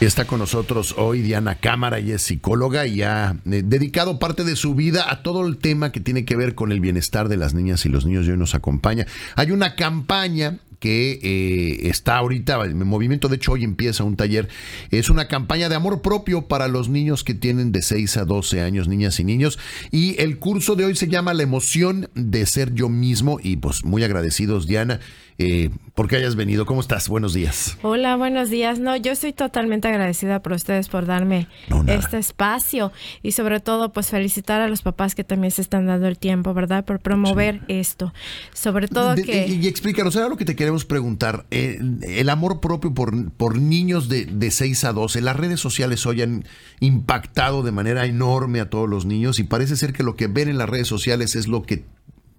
Está con nosotros hoy Diana Cámara, ella es psicóloga y ha eh, dedicado parte de su vida a todo el tema que tiene que ver con el bienestar de las niñas y los niños y hoy nos acompaña. Hay una campaña que eh, está ahorita en movimiento, de hecho hoy empieza un taller, es una campaña de amor propio para los niños que tienen de 6 a 12 años, niñas y niños, y el curso de hoy se llama La emoción de ser yo mismo. Y pues muy agradecidos Diana eh, porque hayas venido. ¿Cómo estás? Buenos días. Hola, buenos días. No, yo estoy totalmente agradecida por ustedes por darme este espacio y sobre todo pues felicitar a los papás que también se están dando el tiempo, ¿verdad? Por promover esto. Sobre todo que... Y, explícanos, ahora lo que te queremos preguntar. Eh, el amor propio por, por niños de, de 6 a 12, las redes sociales hoy han impactado de manera enorme a todos los niños y parece ser que lo que ven en las redes sociales es lo que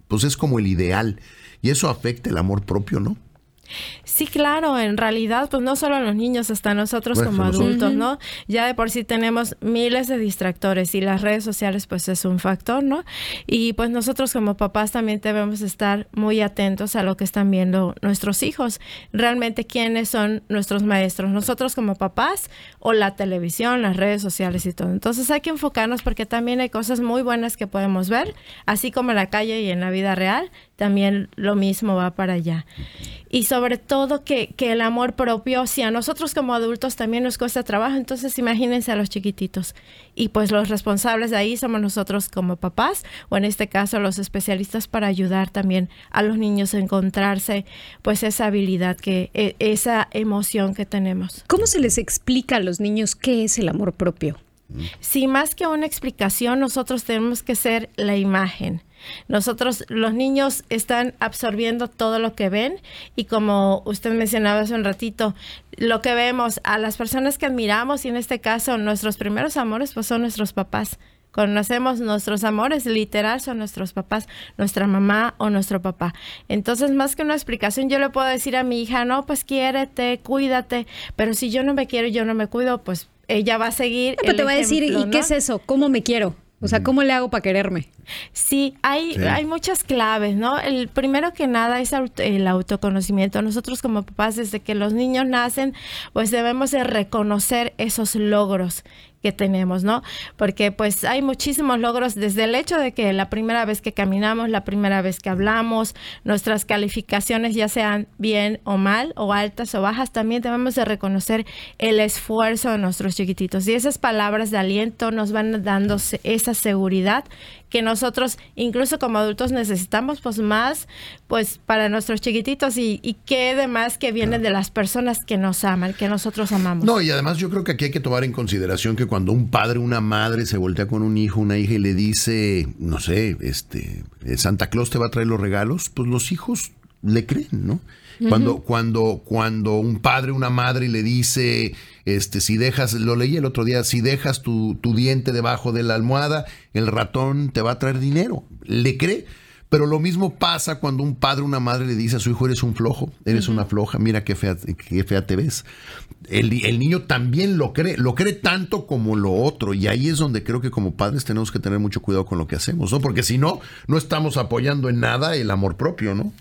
pues es como el ideal y eso afecta el amor propio, ¿no? Sí, claro, en realidad, pues no solo a los niños, hasta nosotros como adultos, ¿no? Ya de por sí tenemos miles de distractores y las redes sociales, pues es un factor, ¿no? Y pues nosotros como papás también debemos estar muy atentos a lo que están viendo nuestros hijos. Realmente, ¿quiénes son nuestros maestros? ¿Nosotros como papás o la televisión, las redes sociales y todo? Entonces hay que enfocarnos porque también hay cosas muy buenas que podemos ver, así como en la calle y en la vida real, también lo mismo va para allá. Y sobre todo que, que, el amor propio, si a nosotros como adultos también nos cuesta trabajo, entonces imagínense a los chiquititos. Y pues los responsables de ahí somos nosotros como papás, o en este caso los especialistas para ayudar también a los niños a encontrarse pues esa habilidad, que e, esa emoción que tenemos. ¿Cómo se les explica a los niños qué es el amor propio? Si más que una explicación, nosotros tenemos que ser la imagen. Nosotros, los niños están absorbiendo todo lo que ven y como usted mencionaba hace un ratito, lo que vemos a las personas que admiramos y en este caso nuestros primeros amores pues son nuestros papás. Conocemos nuestros amores, literal son nuestros papás, nuestra mamá o nuestro papá. Entonces, más que una explicación, yo le puedo decir a mi hija, no, pues quiérete, cuídate, pero si yo no me quiero y yo no me cuido, pues ella va a seguir. pero te va a decir, ¿y qué es eso? ¿Cómo me quiero? O sea, ¿cómo le hago para quererme? Sí, hay, hay muchas claves, ¿no? El primero que nada es el autoconocimiento. Nosotros como papás, desde que los niños nacen, pues debemos de reconocer esos logros que tenemos, ¿no? Porque pues hay muchísimos logros desde el hecho de que la primera vez que caminamos, la primera vez que hablamos, nuestras calificaciones ya sean bien o mal, o altas o bajas, también debemos de reconocer el esfuerzo de nuestros chiquititos. Y esas palabras de aliento nos van dando esa seguridad que nosotros, incluso como adultos, necesitamos pues más pues para nuestros chiquititos y, y qué demás que viene de las personas que nos aman, que nosotros amamos. No, y además yo creo que aquí hay que tomar en consideración que cuando un padre, una madre se voltea con un hijo, una hija y le dice, no sé, este, Santa Claus te va a traer los regalos, pues los hijos le creen, ¿no? Cuando, cuando, cuando un padre, una madre le dice, este, si dejas, lo leí el otro día, si dejas tu, tu diente debajo de la almohada, el ratón te va a traer dinero. Le cree. Pero lo mismo pasa cuando un padre o una madre le dice a su hijo, eres un flojo, eres una floja, mira qué fea, qué fea te ves. El, el, niño también lo cree, lo cree tanto como lo otro. Y ahí es donde creo que como padres tenemos que tener mucho cuidado con lo que hacemos, ¿no? Porque si no, no estamos apoyando en nada el amor propio, ¿no?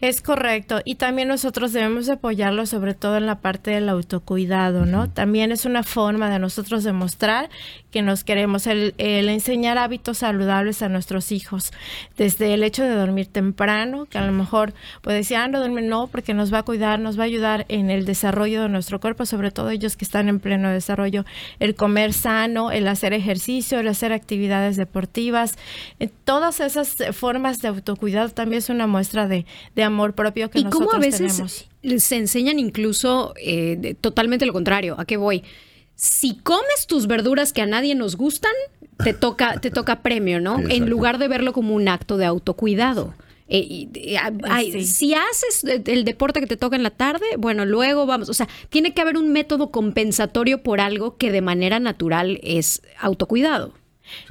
Es correcto. Y también nosotros debemos apoyarlo sobre todo en la parte del autocuidado, ¿no? También es una forma de nosotros demostrar que nos queremos, el, el enseñar hábitos saludables a nuestros hijos. Desde el hecho de dormir temprano, que a lo mejor puede decir, ah, no dormir, no, porque nos va a cuidar, nos va a ayudar en el desarrollo de nuestro cuerpo, sobre todo ellos que están en pleno desarrollo, el comer sano, el hacer ejercicio, el hacer actividades deportivas, eh, todas esas formas de autocuidado también es una muestra de, de amor propio que ¿Y nosotros cómo a veces tenemos. se enseñan incluso eh, totalmente lo contrario? ¿A qué voy? Si comes tus verduras que a nadie nos gustan, te toca, te toca premio, ¿no? En lugar de verlo como un acto de autocuidado. Eh, sí. Si haces el deporte que te toca en la tarde, bueno, luego vamos. O sea, tiene que haber un método compensatorio por algo que de manera natural es autocuidado.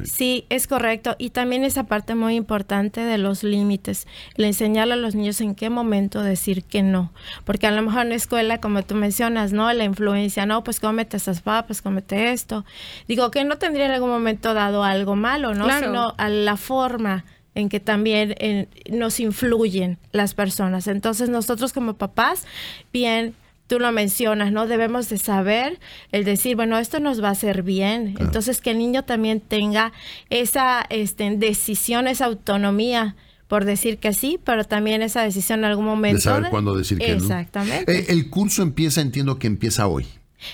Sí. es correcto. Y también esa parte muy importante de los límites, el enseñarle a los niños en qué momento decir que no. Porque a lo mejor en la escuela, como tú mencionas, ¿no? La influencia, no, pues cómete esas papas, cómete esto. Digo que no tendría en algún momento dado algo malo, ¿no? Sino a la forma en que también eh, nos influyen las personas. Entonces nosotros como papás, bien tú lo mencionas, ¿no? Debemos de saber el decir, bueno, esto nos va a hacer bien. Entonces, que el niño también tenga esa este, decisión, esa autonomía por decir que sí, pero también esa decisión en algún momento. De saber cuándo decir que no. Exactamente. Eh, el curso empieza, entiendo que empieza hoy.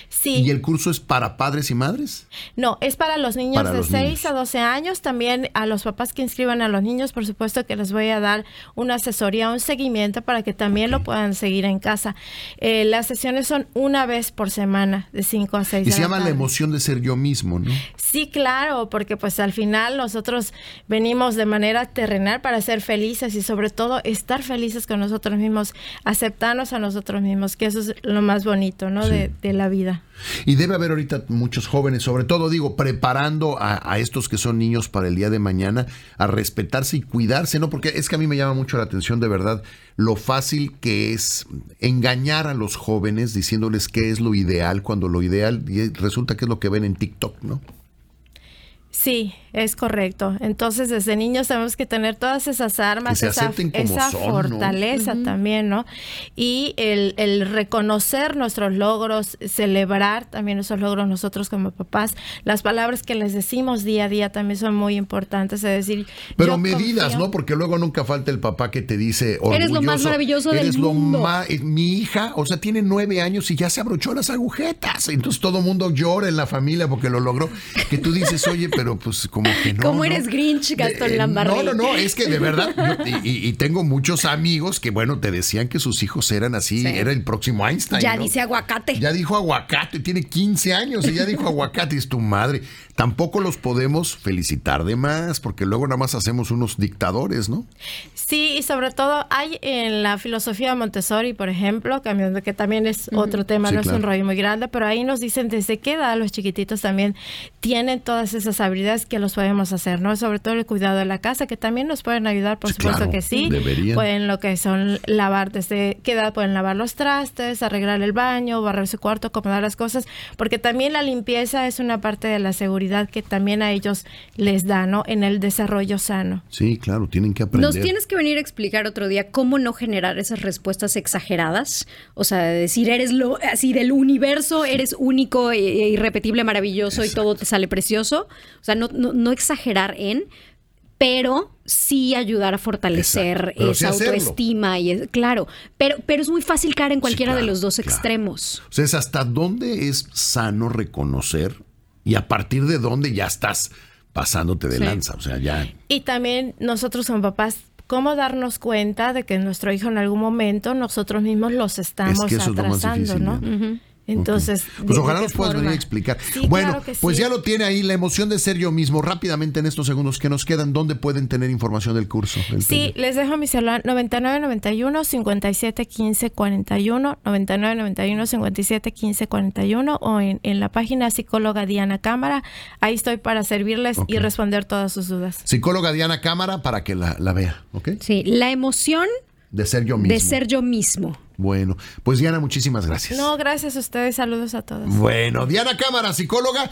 Sí. ¿Y el curso es para padres y madres? No, es para los niños de 6 a 12 años. También a los papás que inscriban a los niños, por supuesto que les voy a dar una asesoría, un seguimiento para que también lo puedan seguir en casa. Eh, las sesiones son una vez por semana, de 5 a 6. Y se llama la emoción de ser yo mismo, ¿no? Sí, claro, porque pues al final nosotros venimos de manera terrenal para ser felices y sobre todo estar felices con nosotros mismos, aceptarnos a nosotros mismos, que eso es lo más bonito, ¿no? De, de la vida. Y debe haber ahorita muchos jóvenes, sobre todo digo, preparando a, estos que son niños para el día de mañana, a respetarse y cuidarse, ¿no? Porque es que a mí me llama mucho la atención de verdad lo fácil que es engañar a los jóvenes diciéndoles qué es lo ideal, cuando lo ideal resulta que es lo que ven en TikTok, ¿no? Sí, es correcto. Entonces, desde niños tenemos que tener todas esas armas, esa, fortaleza también, ¿no? Y el, reconocer nuestros logros, celebrar también esos logros nosotros como papás. Las palabras que les decimos día a día también son muy importantes. Es decir, pero medidas, ¿no? Porque luego nunca falta el papá que te dice, eres lo más maravilloso del mundo. Eh, mi hija, o sea, tiene nueve años y ya se abrochó las agujetas. Entonces todo el mundo llora en la familia porque lo logró. Que tú dices, oye, pero pero pues como que no. ¿Cómo eres Grinch, Gastón eh, Lambarri? No, no, no, es que de verdad, y, tengo muchos amigos que, bueno, te decían que sus hijos eran así, era el próximo Einstein. Ya dice aguacate. Ya dijo aguacate, tiene 15 años y ya dijo aguacate, es tu madre. Tampoco los podemos felicitar de más, porque luego nada más hacemos unos dictadores, ¿no? Sí, y sobre todo hay en la filosofía de Montessori, por ejemplo, que también es otro tema, no es un rollo muy grande, pero ahí nos dicen desde qué edad los chiquititos también tienen todas esas habilidades que los podemos hacer, ¿no? Sobre todo el cuidado de la casa, que también nos pueden ayudar, por supuesto que sí. Pueden lo que son lavar desde qué edad pueden lavar los trastes, arreglar el baño, barrer su cuarto, acomodar las cosas, porque también la limpieza es una parte de la seguridad que también a ellos les da, ¿no? En el desarrollo sano. Sí, claro, tienen que aprender. Nos tienes que venir a explicar otro día cómo no generar esas respuestas exageradas, o sea, decir eres lo así del universo, eres único e, e irrepetible, maravilloso y todo te sale precioso. O sea, no, no, exagerar en, pero sí ayudar a fortalecer esa autoestima y claro, pero pero es muy fácil caer en cualquiera de los dos extremos. O sea, es hasta dónde es sano reconocer y a partir de dónde ya estás pasándote de lanza, o sea, ya. Y también nosotros como papás cómo darnos cuenta de que nuestro hijo en algún momento nosotros mismos los estamos atrasando, ¿no? Entonces, pues ojalá nos puedas venir a explicar. bueno, pues ya lo tiene ahí la emoción de ser yo mismo. Rápidamente en estos segundos que nos quedan, ¿dónde pueden tener información del curso? sí, les dejo mi celular 9991 57 15 41, 9991 57 15 41 o en, en, la página psicóloga Diana Cámara. Ahí estoy para servirles y responder todas sus dudas. Psicóloga Diana Cámara para que la, la vea, ¿ok? Sí, la emoción de ser yo mismo. De ser yo mismo. Bueno, pues Diana, muchísimas gracias. No, gracias a ustedes. Saludos a todos. Bueno, Diana Cámara, psicóloga.